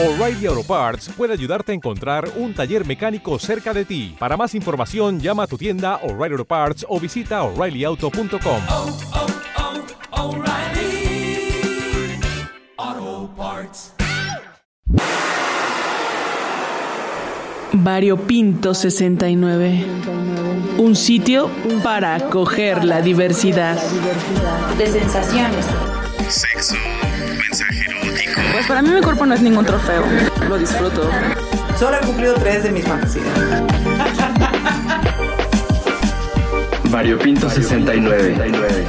O'Reilly Auto Parts puede ayudarte a encontrar un taller mecánico cerca de ti. Para más información, llama a tu tienda O'Reilly Auto Parts o visita oreillyauto.com. oh, oh, O'Reilly Auto Parts. Variopinto 69. Un sitio para acoger la diversidad. de sensaciones. Sexo, mensaje erótico. Pues para mí mi cuerpo no es ningún trofeo. Lo disfruto. Solo he cumplido tres de mis fantasías. Variopinto 69.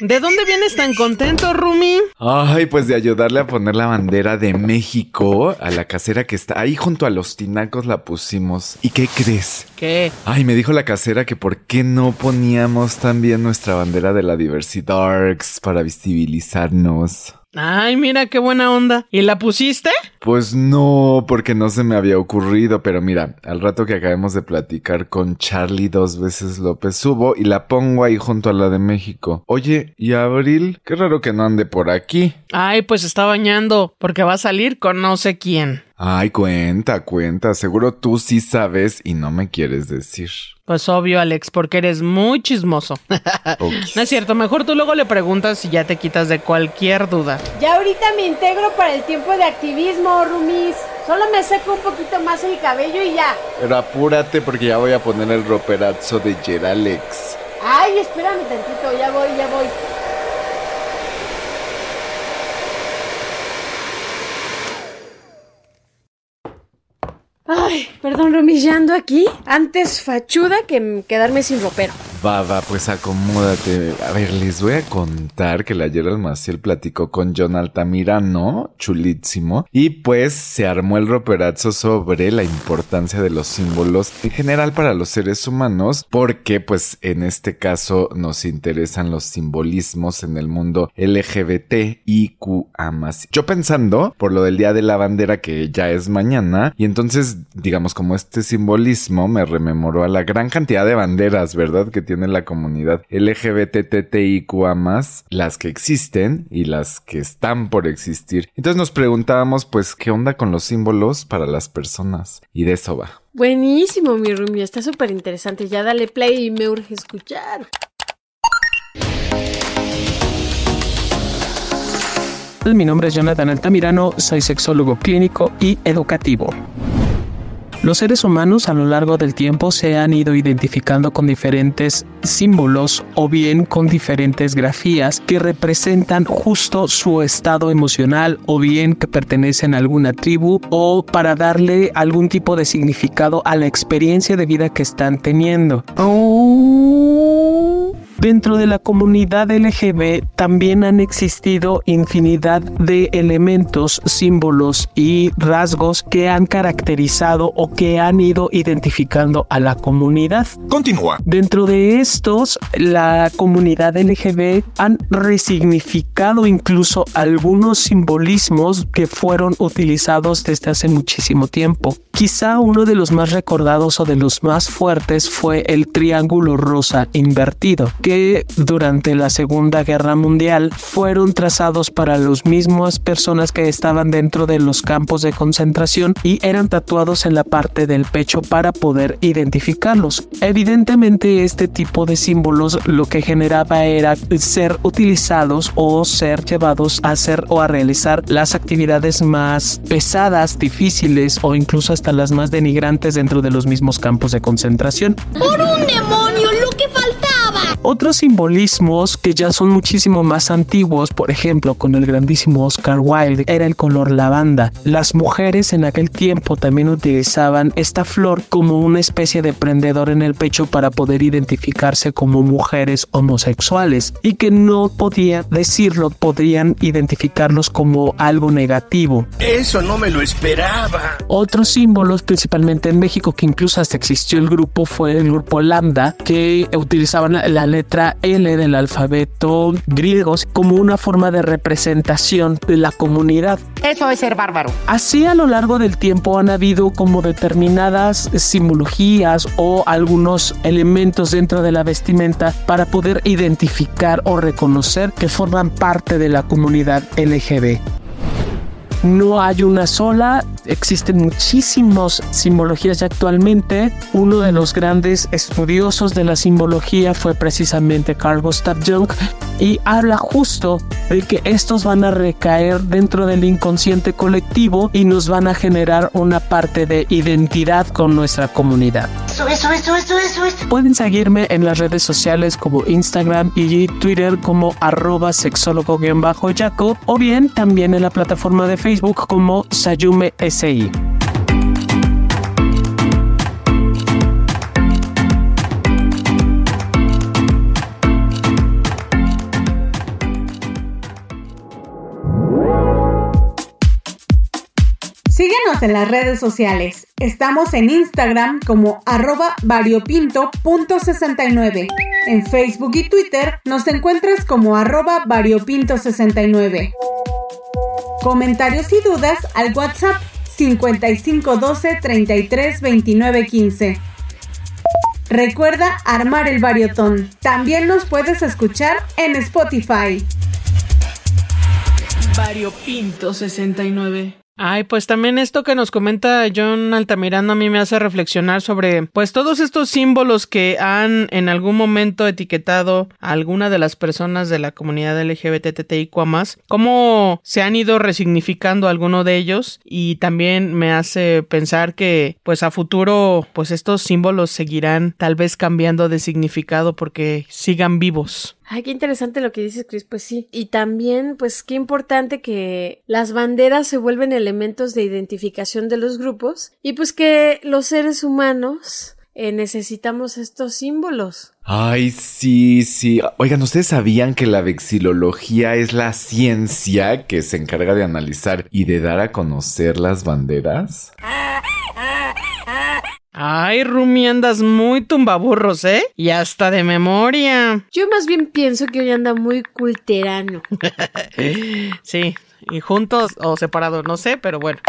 ¿De dónde vienes tan contento, Rumi? Ay, pues de ayudarle a poner la bandera de México a la casera que está ahí junto a los tinacos la pusimos. ¿Y qué crees? ¿Qué? Ay, me dijo la casera que por qué no poníamos también nuestra bandera de la diversidad para visibilizarnos. Ay, mira qué buena onda. ¿Y la pusiste? Pues no, porque no se me había ocurrido, pero mira, al rato que acabemos de platicar con Charlie dos veces López subo y la pongo ahí junto a la de México. Oye, ¿y Abril? Qué raro que no ande por aquí. Ay, pues está bañando, porque va a salir con no sé quién. Ay, cuenta, cuenta. Seguro tú sí sabes y no me quieres decir. Pues obvio, Alex, porque eres muy chismoso. No es cierto, mejor tú luego le preguntas y ya te quitas de cualquier duda. Ya ahorita me integro para el tiempo de activismo, Rumis. Solo me seco un poquito más el cabello y ya. Pero apúrate porque ya voy a poner el roperazo de Geralex. Ay, espérame tantito, ya voy, ya voy. Ay, perdón, Rumis, ya ando aquí. Antes fachuda que quedarme sin ropero. Va, pues acomódate. A ver, les voy a contar que la Gerald Maciel platicó con John Altamirano, chulísimo, y pues se armó el roperazo sobre la importancia de los símbolos en general para los seres humanos, porque pues en este caso nos interesan los simbolismos en el mundo LGBT y QA+. Yo pensando por lo del Día de la Bandera que ya es mañana, y entonces digamos como este simbolismo me rememoró a la gran cantidad de banderas, ¿verdad? Que tiene la comunidad LGBTTIQA+, las que existen y las que están por existir. Entonces nos preguntábamos pues qué onda con los símbolos para las personas y de eso va. Buenísimo, mi Rumi, está súper interesante. Ya dale play y me urge escuchar. Mi nombre es Jonathan Altamirano, soy sexólogo clínico y educativo. Los seres humanos a lo largo del tiempo se han ido identificando con diferentes símbolos o bien con diferentes grafías que representan justo su estado emocional o bien que pertenecen a alguna tribu o para darle algún tipo de significado a la experiencia de vida que están teniendo. Dentro de la comunidad LGB también han existido infinidad de elementos, símbolos y rasgos que han caracterizado o que han ido identificando a la comunidad. Continúa. Dentro de estos, la comunidad LGB han resignificado incluso algunos simbolismos que fueron utilizados desde hace muchísimo tiempo. Quizá uno de los más recordados o de los más fuertes fue el triángulo rosa invertido, que durante la Segunda Guerra Mundial fueron trazados para las mismas personas que estaban dentro de los campos de concentración y eran tatuados en la parte del pecho para poder identificarlos. Evidentemente este tipo de símbolos lo que generaba era ser utilizados o ser llevados a hacer o a realizar las actividades más pesadas, difíciles o incluso hasta las más denigrantes dentro de los mismos campos de concentración. ¡Por un demonio! Otros simbolismos que ya son muchísimo más antiguos, por ejemplo, con el grandísimo Oscar Wilde, era el color lavanda. Las mujeres en aquel tiempo también utilizaban esta flor como una especie de prendedor en el pecho para poder identificarse como mujeres homosexuales y que no podían decirlo, podrían identificarlos como algo negativo. Eso no me lo esperaba. Otros símbolos, principalmente en México, que incluso hasta existió el grupo, fue el grupo Lambda, que utilizaban la, la letra L del alfabeto griego como una forma de representación de la comunidad. Eso es ser bárbaro. Así a lo largo del tiempo han habido como determinadas simbologías o algunos elementos dentro de la vestimenta para poder identificar o reconocer que forman parte de la comunidad LGB. No hay una sola, existen muchísimas simbologías actualmente. Uno de los grandes estudiosos de la simbología fue precisamente Carl Gustav Jung y habla justo de que estos van a recaer dentro del inconsciente colectivo y nos van a generar una parte de identidad con nuestra comunidad. Eso, eso, eso, eso, eso, eso. Pueden seguirme en las redes sociales como Instagram y Twitter como arroba sexólogo-yaco o bien también en la plataforma de Facebook como Sayume Síguenos en las redes sociales. Estamos en Instagram como arroba variopinto.69. En Facebook y Twitter nos encuentras como arroba variopinto69. Comentarios y dudas al WhatsApp 5512 33 29 15. Recuerda armar el variotón. También nos puedes escuchar en Spotify. Variopinto 69. Ay, pues también esto que nos comenta John Altamirano a mí me hace reflexionar sobre pues todos estos símbolos que han en algún momento etiquetado a alguna de las personas de la comunidad LGBTTIQ más, cómo se han ido resignificando alguno de ellos y también me hace pensar que pues a futuro pues estos símbolos seguirán tal vez cambiando de significado porque sigan vivos. Ay, qué interesante lo que dices, Chris. Pues sí. Y también, pues qué importante que las banderas se vuelven elementos de identificación de los grupos y pues que los seres humanos eh, necesitamos estos símbolos. Ay, sí, sí. Oigan, ¿ustedes sabían que la vexilología es la ciencia que se encarga de analizar y de dar a conocer las banderas? Ay, Rumi, andas muy tumbaburros, ¿eh? Y hasta de memoria. Yo más bien pienso que hoy anda muy culterano. sí, y juntos o separados, no sé, pero bueno.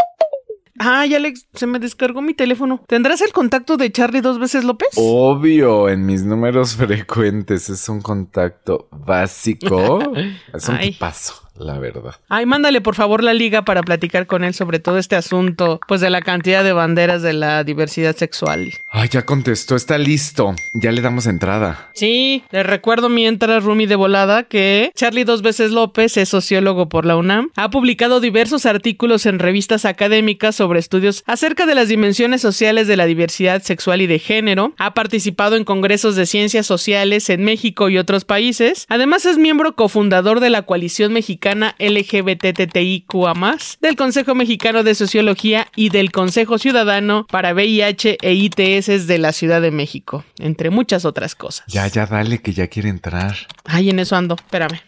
Ay, Alex, se me descargó mi teléfono. ¿Tendrás el contacto de Charlie dos veces López? Obvio, en mis números frecuentes es un contacto básico. es un paso, la verdad. Ay, mándale por favor la liga para platicar con él sobre todo este asunto, pues de la cantidad de banderas de la diversidad sexual. Ay, ya contestó, está listo. Ya le damos entrada. Sí, les recuerdo mientras Rumi de volada que Charlie dos veces López es sociólogo por la UNAM, ha publicado diversos artículos en revistas académicas sobre estudios acerca de las dimensiones sociales de la diversidad sexual y de género, ha participado en congresos de ciencias sociales en México y otros países, además es miembro cofundador de la coalición mexicana LGBTTIQA+, del Consejo Mexicano de Sociología y del Consejo Ciudadano para VIH e ITS de la Ciudad de México, entre muchas otras cosas. Ya, ya, dale, que ya quiere entrar. Ay, en eso ando, espérame.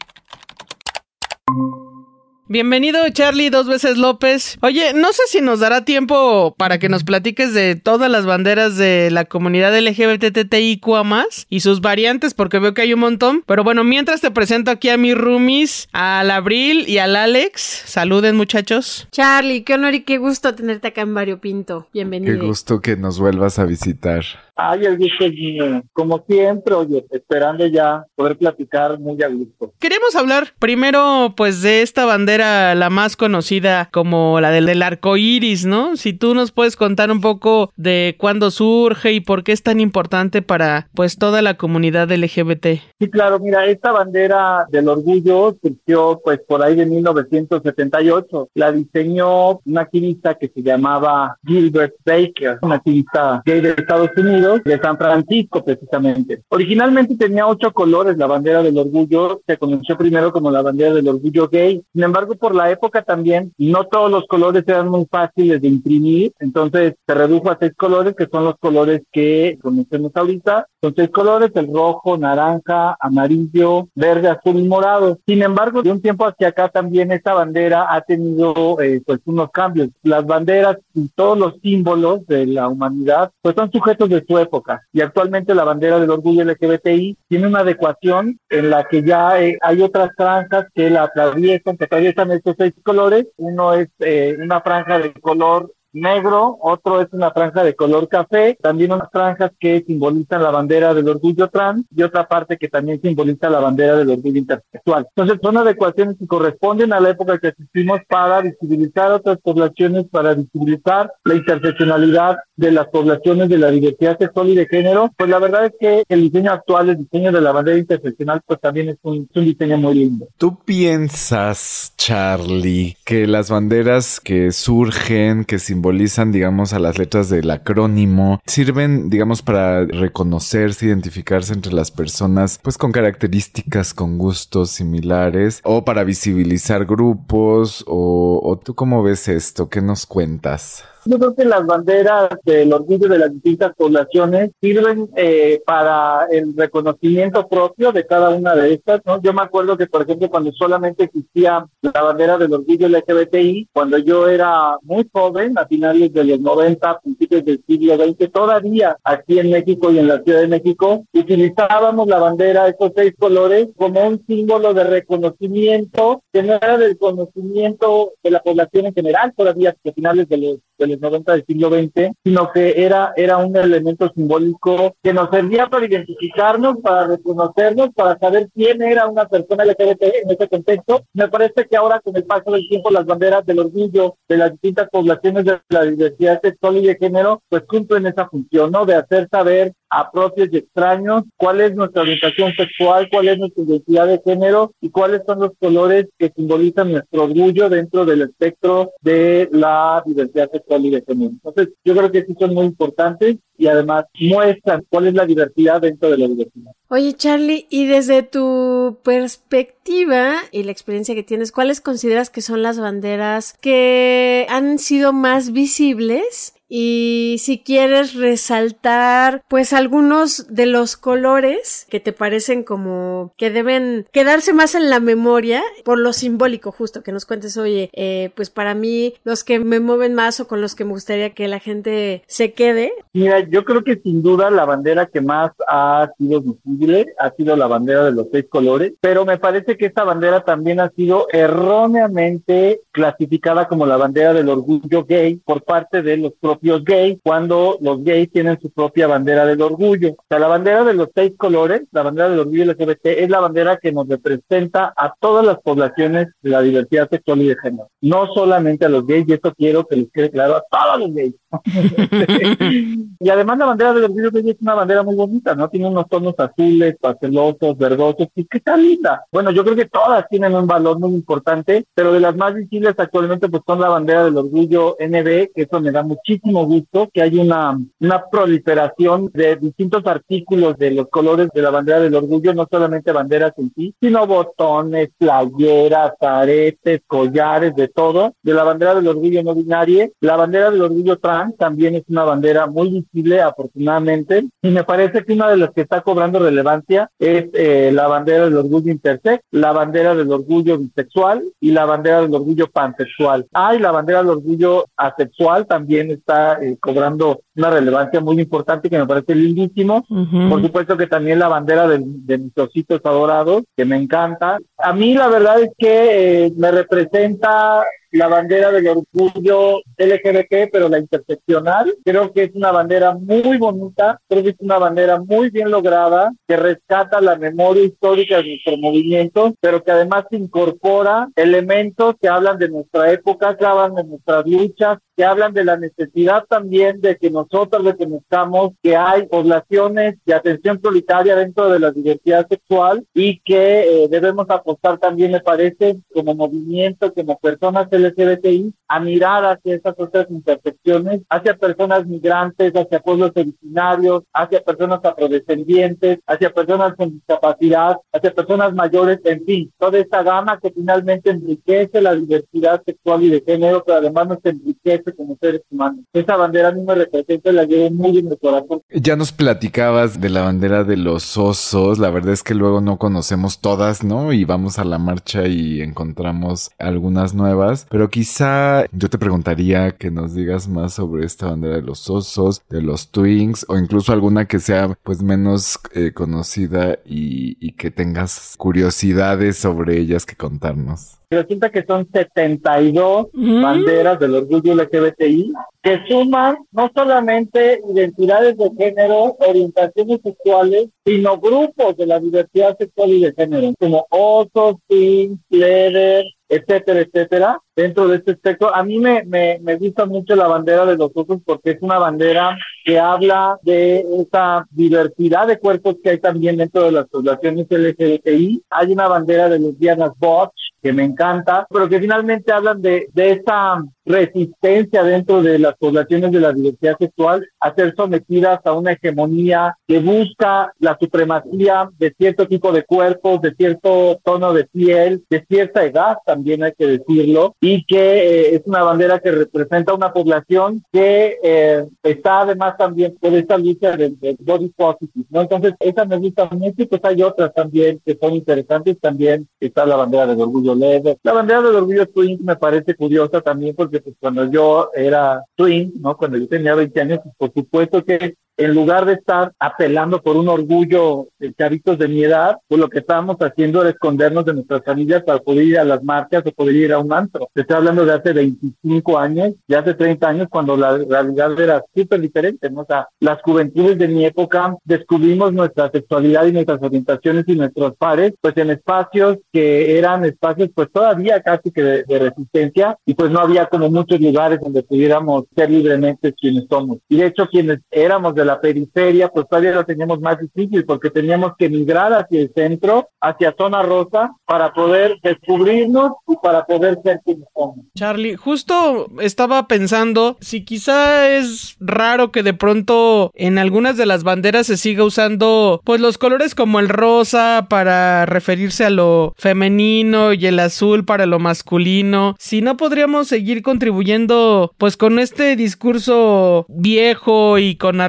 Bienvenido Charlie, dos veces López. Oye, no sé si nos dará tiempo para que nos platiques de todas las banderas de la comunidad LGBTTIQA más y sus variantes, porque veo que hay un montón. Pero bueno, mientras te presento aquí a mis roomies, al Abril y al Alex. Saluden muchachos. Charlie, qué honor y qué gusto tenerte acá en Barrio Pinto. Qué Bienvenido. gusto que nos vuelvas a visitar. Ay, el gusto es mío. Como siempre, oye, esperando ya poder platicar muy a gusto. Queremos hablar primero, pues, de esta bandera, la más conocida como la del, del arco iris, ¿no? Si tú nos puedes contar un poco de cuándo surge y por qué es tan importante para, pues, toda la comunidad LGBT. Sí, claro, mira, esta bandera del orgullo surgió pues por ahí de 1978. La diseñó una activista que se llamaba Gilbert Baker, una activista gay de Estados Unidos, de San Francisco precisamente. Originalmente tenía ocho colores la bandera del orgullo, se conoció primero como la bandera del orgullo gay. Sin embargo, por la época también, no todos los colores eran muy fáciles de imprimir, entonces se redujo a seis colores, que son los colores que conocemos ahorita, Son seis colores, el rojo, naranja, amarillo, verde, azul y morado. Sin embargo, de un tiempo hacia acá también esta bandera ha tenido eh, pues unos cambios. Las banderas y todos los símbolos de la humanidad pues son sujetos de su época y actualmente la bandera del orgullo LGBTI tiene una adecuación en la que ya eh, hay otras franjas que la atraviesan, que atraviesan estos seis colores. Uno es eh, una franja de color negro, otro es una franja de color café, también unas franjas que simbolizan la bandera del orgullo trans y otra parte que también simboliza la bandera del orgullo intersexual. Entonces son adecuaciones que corresponden a la época que asistimos para visibilizar otras poblaciones, para visibilizar la interseccionalidad de las poblaciones de la diversidad sexual y de género. Pues la verdad es que el diseño actual, el diseño de la bandera interseccional, pues también es un, es un diseño muy lindo. ¿Tú piensas, Charlie, que las banderas que surgen, que simbolizan simbolizan, digamos, a las letras del acrónimo, sirven, digamos, para reconocerse, identificarse entre las personas, pues con características, con gustos similares, o para visibilizar grupos, o, tú cómo ves esto, ¿qué nos cuentas? Yo creo que las banderas del orgullo de las distintas poblaciones sirven eh, para el reconocimiento propio de cada una de estas, ¿no? Yo me acuerdo que, por ejemplo, cuando solamente existía la bandera del orgullo LGBTI, cuando yo era muy joven, a finales de los 90, principios del siglo XX, todavía aquí en México y en la Ciudad de México, utilizábamos la bandera, estos seis colores, como un símbolo de reconocimiento, que no era del conocimiento de la población en general, todavía a finales de los de los 90 del siglo XX, sino que era, era un elemento simbólico que nos servía para identificarnos, para reconocernos, para saber quién era una persona LGBT en ese contexto. Me parece que ahora con el paso del tiempo las banderas del orgullo de las distintas poblaciones de la diversidad sexual y de género pues cumplen esa función, ¿no? De hacer saber a propios y extraños cuál es nuestra orientación sexual, cuál es nuestra identidad de género y cuáles son los colores que simbolizan nuestro orgullo dentro del espectro de la diversidad sexual y de género. Entonces, yo creo que sí son muy importantes y además muestran cuál es la diversidad dentro de la diversidad. Oye, Charlie, y desde tu perspectiva y la experiencia que tienes, ¿cuáles consideras que son las banderas que han sido más visibles y si quieres resaltar pues algunos de los colores que te parecen como que deben quedarse más en la memoria por lo simbólico justo que nos cuentes oye eh, pues para mí los que me mueven más o con los que me gustaría que la gente se quede. Mira yo creo que sin duda la bandera que más ha sido visible ha sido la bandera de los seis colores pero me parece que esta bandera también ha sido erróneamente clasificada como la bandera del orgullo gay por parte de los propios gays cuando los gays tienen su propia bandera del orgullo. O sea, la bandera de los seis colores, la bandera del orgullo LGBT, es la bandera que nos representa a todas las poblaciones de la diversidad sexual y de género. No solamente a los gays, y esto quiero que les quede claro a todos los gays. y además la bandera del orgullo gay es una bandera muy bonita, ¿no? Tiene unos tonos azules, pastelosos, verdosos, y que está linda. Bueno, yo creo que todas tienen un valor muy importante, pero de las más visibles actualmente pues son la bandera del orgullo NB, que eso me da muchísimo gusto que hay una, una proliferación de distintos artículos de los colores de la bandera del orgullo, no solamente banderas en sí, sino botones, playeras, aretes, collares, de todo, de la bandera del orgullo no binario. La bandera del orgullo trans también es una bandera muy visible, afortunadamente, y me parece que una de las que está cobrando relevancia es eh, la bandera del orgullo intersex, la bandera del orgullo bisexual y la bandera del orgullo pansexual. Ah, y la bandera del orgullo asexual también está eh, cobrando una relevancia muy importante que me parece lindísimo. Por supuesto que también la bandera de, de mis ositos adorados, que me encanta. A mí la verdad es que eh, me representa la bandera del orgullo LGBT, pero la interseccional. Creo que es una bandera muy bonita, creo que es una bandera muy bien lograda, que rescata la memoria histórica de nuestro movimiento, pero que además incorpora elementos que hablan de nuestra época, que hablan de nuestras luchas, que hablan de la necesidad también de que nosotros reconozcamos que hay poblaciones de atención prioritaria dentro de la diversidad sexual y que eh, debemos apostar también, me parece, como movimiento, como personas LGBTI, a mirar hacia esas otras intersecciones, hacia personas migrantes, hacia pueblos originarios, hacia personas afrodescendientes, hacia personas con discapacidad, hacia personas mayores, en fin, toda esta gama que finalmente enriquece la diversidad sexual y de género, pero además nos enriquece como seres humanos. Esa bandera a mí me representa la llevo muy en el corazón. Ya nos platicabas de la bandera de los osos, la verdad es que luego no conocemos todas, ¿no? Y vamos a la marcha y encontramos algunas nuevas, pero quizá yo te preguntaría que nos digas más sobre esta bandera de los osos, de los twins, o incluso alguna que sea pues menos eh, conocida y que tengas curiosidades sobre ellas que contarnos. Resulta que son 72 banderas del orgullo LGBTI que suman no solamente identidades de género, orientaciones sexuales, sino grupos de la diversidad sexual y de género, como osos, pink, leather, etcétera, etcétera, dentro de este espectro. A mí me, me, me gusta mucho la bandera de los osos porque es una bandera que habla de esa diversidad de cuerpos que hay también dentro de las poblaciones LGBTI. Hay una bandera de lesbianas Botch que me encanta, pero que finalmente hablan de, de esa resistencia dentro de las poblaciones de la diversidad sexual a ser sometidas a una hegemonía que busca la supremacía de cierto tipo de cuerpos, de cierto tono de piel, de cierta edad también hay que decirlo, y que eh, es una bandera que representa una población que eh, está además también por esta lucha del de body positive, ¿no? Entonces, esa me gusta mucho y pues hay otras también que son interesantes, también está la bandera del orgullo la bandera del orgullo twin me parece curiosa también porque pues cuando yo era twin, ¿no? Cuando yo tenía 20 años, pues, por supuesto que en lugar de estar apelando por un orgullo de chavitos de mi edad, pues lo que estábamos haciendo era escondernos de nuestras familias para poder ir a las marchas o poder ir a un antro. Te estoy hablando de hace 25 años, de hace 30 años, cuando la realidad era súper diferente, ¿no? O sea, las juventudes de mi época descubrimos nuestra sexualidad y nuestras orientaciones y nuestros pares, pues en espacios que eran espacios pues todavía casi que de, de resistencia y pues no había como muchos lugares donde pudiéramos ser libremente quienes somos. Y de hecho quienes éramos de la periferia, pues todavía lo teníamos más difícil porque teníamos que migrar hacia el centro, hacia zona rosa, para poder descubrirnos y para poder ser quienes somos. Charlie, justo estaba pensando si quizá es raro que de pronto en algunas de las banderas se siga usando pues los colores como el rosa para referirse a lo femenino y el azul para lo masculino. Si no podríamos seguir contribuyendo pues con este discurso viejo y con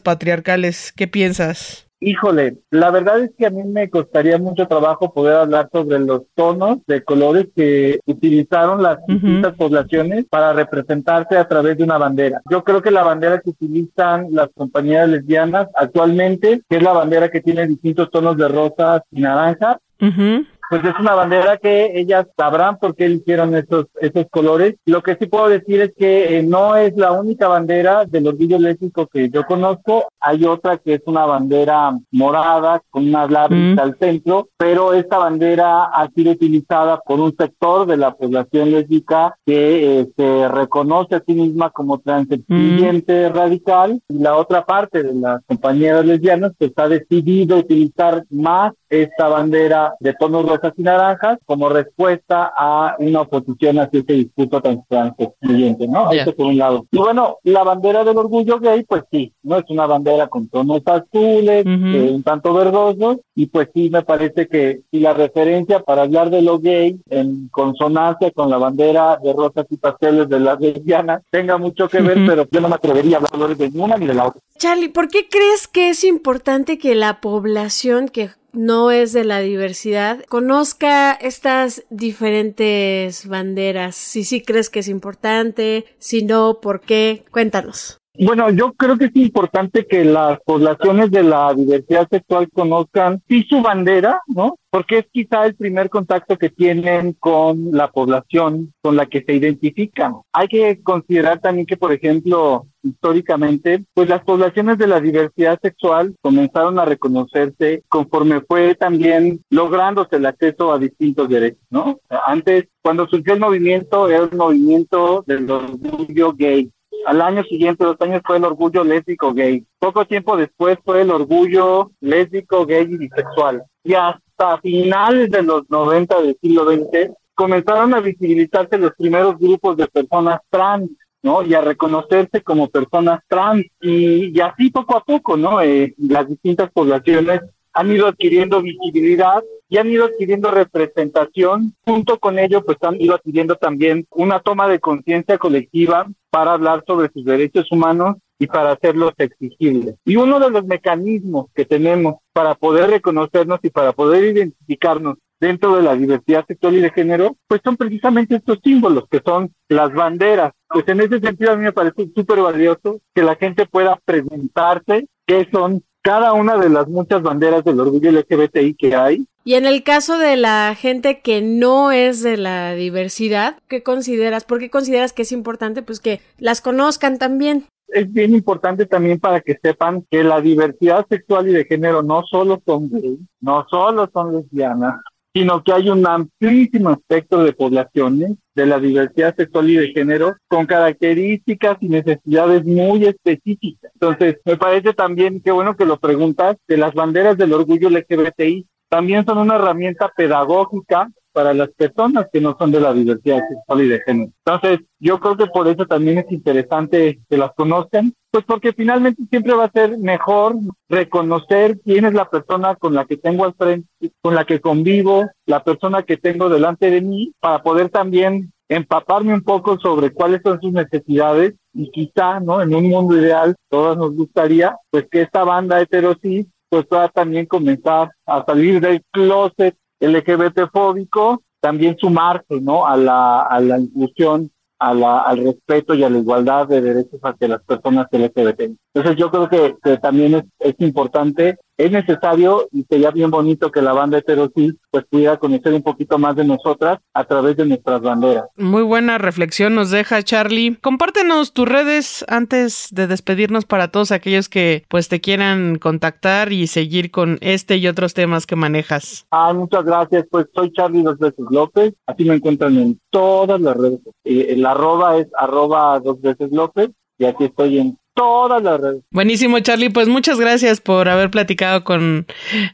patriarcales. ¿Qué piensas? Híjole, la verdad es que a mí me costaría mucho trabajo poder hablar sobre los tonos de colores que utilizaron las distintas poblaciones para representarse a través de una bandera. Yo creo que la bandera que utilizan las compañías lesbianas actualmente, que es la bandera que tiene distintos tonos de rosa y naranja, pues es una bandera que ellas sabrán por qué eligieron esos, esos colores. Lo que sí puedo decir es que eh, no es la única bandera del orgullo lésbico que yo conozco. Hay otra que es una bandera morada con una lápiz al centro, pero esta bandera ha sido utilizada por un sector de la población lésbica que eh, se reconoce a sí misma como transexcluyente radical y la otra parte de las compañeras lesbianas pues ha decidido utilizar más esta bandera de tonos rosas y naranjas como respuesta a una oposición hacia este discurso tan transexcluyente, ¿no? Yeah. Eso por un lado. Y bueno, la bandera del orgullo gay, pues sí, no es una bandera con tonos azules, eh, un tanto verdosos, y pues sí, me parece que si la referencia para hablar de lo gay en consonancia con la bandera de rosas y pasteles de las lesbianas tenga mucho que ver, Ujú. pero yo no me atrevería a hablar de una ni de la otra. Charlie, ¿por qué crees que es importante que la población que no es de la diversidad conozca estas diferentes banderas? Si sí crees que es importante, si no, ¿por qué? Cuéntanos. Bueno, yo creo que es importante que las poblaciones de la diversidad sexual conozcan sí su bandera, ¿no? Porque es quizá el primer contacto que tienen con la población con la que se identifican. Hay que considerar también que, por ejemplo, históricamente, pues las poblaciones de la diversidad sexual comenzaron a reconocerse conforme fue también lográndose el acceso a distintos derechos, ¿no? Antes, cuando surgió el movimiento, era un movimiento del orgullo gay, al año siguiente, dos años, fue el orgullo lésbico gay. Poco tiempo después fue el orgullo lésbico, gay y bisexual. Y hasta finales de los 90 del siglo XX comenzaron a visibilizarse los primeros grupos de personas trans, ¿no? Y a reconocerse como personas trans. Y, y así poco a poco, ¿no? Eh, las distintas poblaciones han ido adquiriendo visibilidad y han ido adquiriendo representación. Junto con ello, pues han ido adquiriendo también una toma de conciencia colectiva para hablar sobre sus derechos humanos y para hacerlos exigibles. Y uno de los mecanismos que tenemos para poder reconocernos y para poder identificarnos dentro de la diversidad sexual y de género, pues son precisamente estos símbolos que son las banderas. Pues en ese sentido a mí me parece súper valioso que la gente pueda preguntarse qué son cada una de las muchas banderas del orgullo LGBTI que hay. Y en el caso de la gente que no es de la diversidad, ¿qué consideras? ¿Por qué consideras que es importante? Pues que las conozcan también. Es bien importante también para que sepan que la diversidad sexual y de género no solo son gays, no solo son lesbianas, sino que hay un amplísimo espectro de poblaciones de la diversidad sexual y de género con características y necesidades muy específicas. Entonces, me parece también, qué bueno que lo preguntas, que las banderas del orgullo LGBTI también son una herramienta pedagógica para las personas que no son de la diversidad sexual y de género. Entonces, yo creo que por eso también es interesante que las conozcan, pues porque finalmente siempre va a ser mejor reconocer quién es la persona con la que tengo al frente, con la que convivo, la persona que tengo delante de mí, para poder también empaparme un poco sobre cuáles son sus necesidades y quizá, ¿no? En un mundo ideal, todos nos gustaría, pues que esta banda heterosis pues pueda también comenzar a salir del closet LGBT fóbico, también sumarse, ¿no? A la, a la inclusión, a la, al respeto y a la igualdad de derechos hacia las personas LGBT. Entonces yo creo que, también es importante es necesario y sería bien bonito que la banda heterosis pues pudiera conocer un poquito más de nosotras a través de nuestras banderas. Muy buena reflexión nos deja Charlie. Compártenos tus redes antes de despedirnos para todos aquellos que pues te quieran contactar y seguir con este y otros temas que manejas. Ah, muchas gracias. Pues soy Charlie dos veces López. Así me encuentran en todas las redes. Eh, el arroba es arroba dos veces López y aquí estoy en todas las redes. Buenísimo, Charlie. Pues muchas gracias por haber platicado con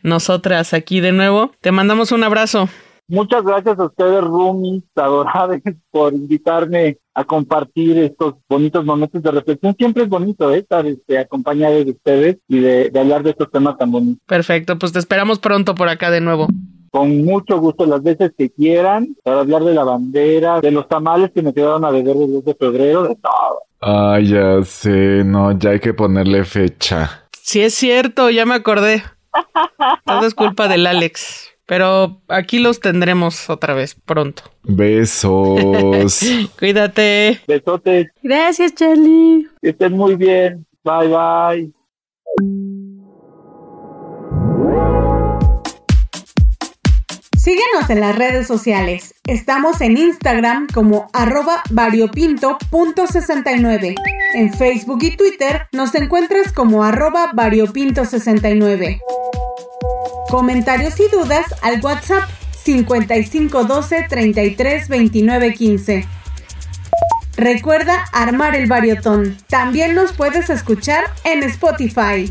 nosotras aquí de nuevo. Te mandamos un abrazo. Muchas gracias a ustedes, Rumi, adorables, por invitarme a compartir estos bonitos momentos de reflexión. Siempre es bonito ¿eh? estar este, acompañado de ustedes y de, de hablar de estos temas tan bonitos. Perfecto, pues te esperamos pronto por acá de nuevo con mucho gusto las veces que quieran para hablar de la bandera, de los tamales que me quedaron a beber el 10 de febrero, de todo. Ah, ya sé, no, ya hay que ponerle fecha. Sí es cierto, ya me acordé. Todo es culpa del Alex. Pero aquí los tendremos otra vez pronto. Besos. Cuídate. Besotes. Gracias, Charlie. Que estén muy bien. Bye, bye. Síguenos en las redes sociales. Estamos en Instagram como arroba variopinto.69. En Facebook y Twitter nos encuentras como arroba variopinto69. Comentarios y dudas al WhatsApp 5512 33 29 15. Recuerda armar el variotón. También nos puedes escuchar en Spotify.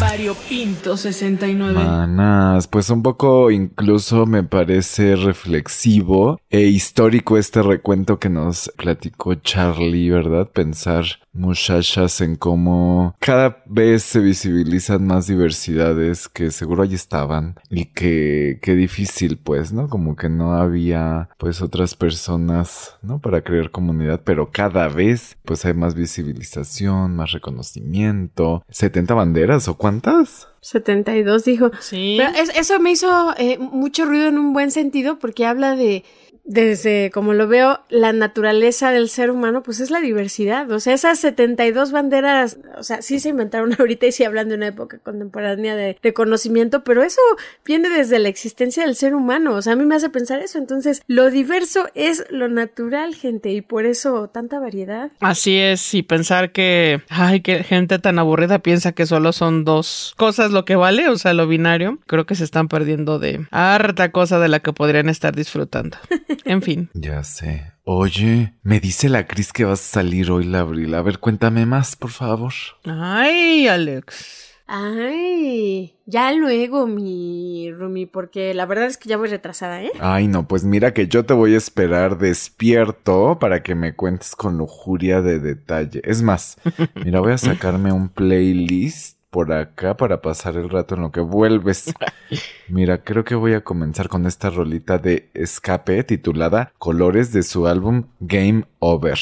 Variopinto 69. Manas, pues un poco incluso me parece reflexivo e histórico este recuento que nos platicó Charlie, ¿verdad? Pensar muchachas en cómo cada vez se visibilizan más diversidades que seguro allí estaban y que qué difícil pues, ¿no? Como que no había pues otras personas, ¿no? Para crear comunidad, pero cada vez pues hay más visibilización, más reconocimiento. 70 banderas o cuántas? 72 dijo. Sí. Pero es, eso me hizo eh, mucho ruido en un buen sentido porque habla de desde como lo veo, la naturaleza del ser humano, pues es la diversidad. O sea, esas 72 banderas, o sea, sí se inventaron ahorita y sí hablan de una época contemporánea de reconocimiento, pero eso viene desde la existencia del ser humano. O sea, a mí me hace pensar eso. Entonces, lo diverso es lo natural, gente, y por eso tanta variedad. Así es, y pensar que, ay, que gente tan aburrida piensa que solo son dos cosas lo que vale, o sea, lo binario. Creo que se están perdiendo de harta cosa de la que podrían estar disfrutando. En fin. Ya sé. Oye, me dice la Cris que vas a salir hoy, la Abril. A ver, cuéntame más, por favor. Ay, Alex. Ay, ya luego, mi Rumi, porque la verdad es que ya voy retrasada, ¿eh? Ay, no, pues mira que yo te voy a esperar despierto para que me cuentes con lujuria de detalle. Es más, mira, voy a sacarme un playlist por acá para pasar el rato en lo que vuelves. Mira, creo que voy a comenzar con esta rolita de escape titulada Colores de su álbum Game Over.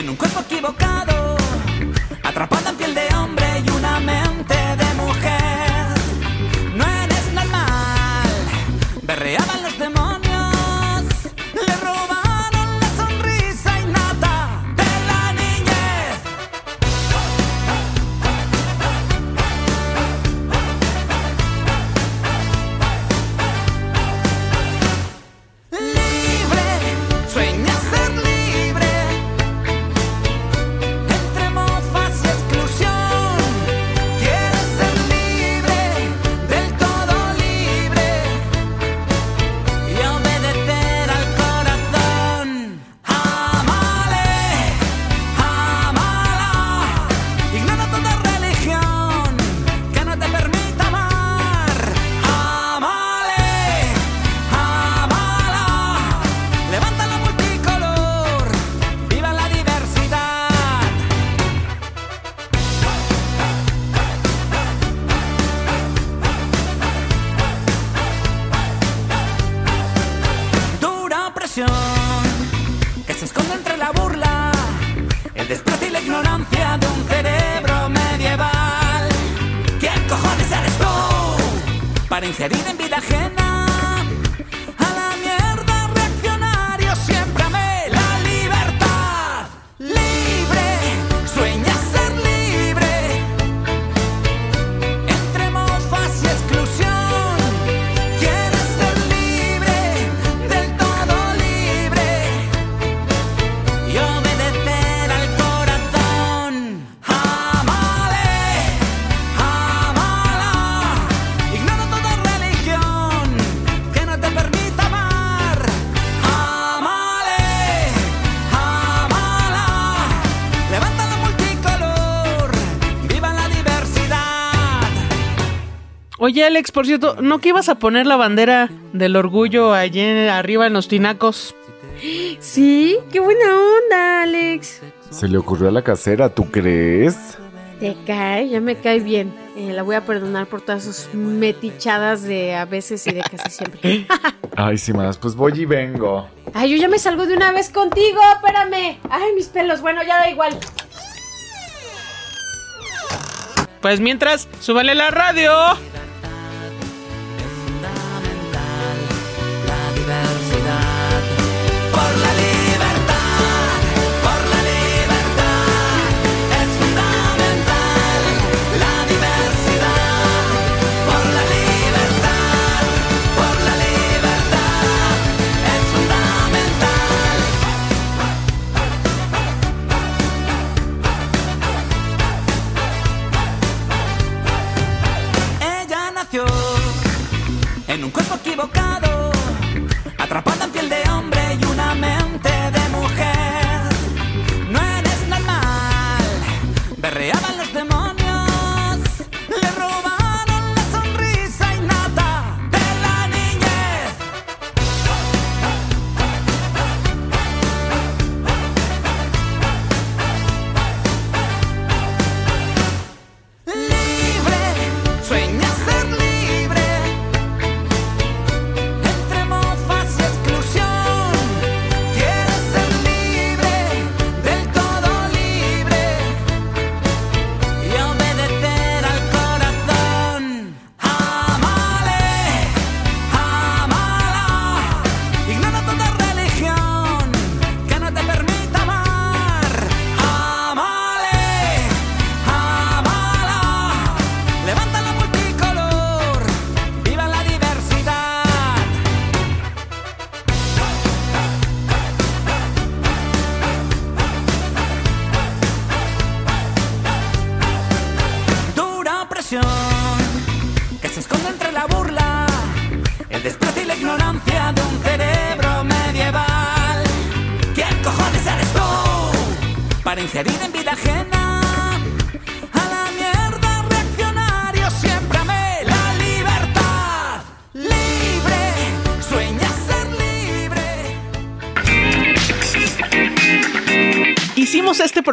En un cuerpo equivocado, atrapada Oye, Alex, por cierto, ¿no que ibas a poner la bandera del orgullo allí arriba en los tinacos? Sí, qué buena onda, Alex. Se le ocurrió a la casera, ¿tú crees? Te cae, ya me cae bien. Eh, la voy a perdonar por todas sus metichadas de a veces y de casi siempre. Ay, sí, más, pues voy y vengo. Ay, yo ya me salgo de una vez contigo, espérame. Ay, mis pelos, bueno, ya da igual. Pues mientras, súbale la radio.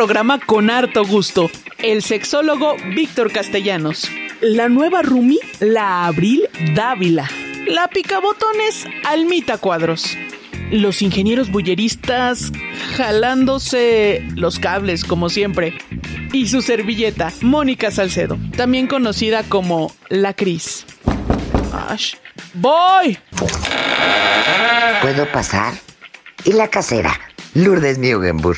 Programa con harto gusto. El sexólogo Víctor Castellanos. La nueva Rumi, la Abril Dávila. La picabotones Almita Cuadros. Los ingenieros bulleristas jalándose los cables como siempre. Y su servilleta, Mónica Salcedo, también conocida como La Cris. Ash. ¡Voy! ¿Puedo pasar? Y la casera, Lourdes Mugenburg.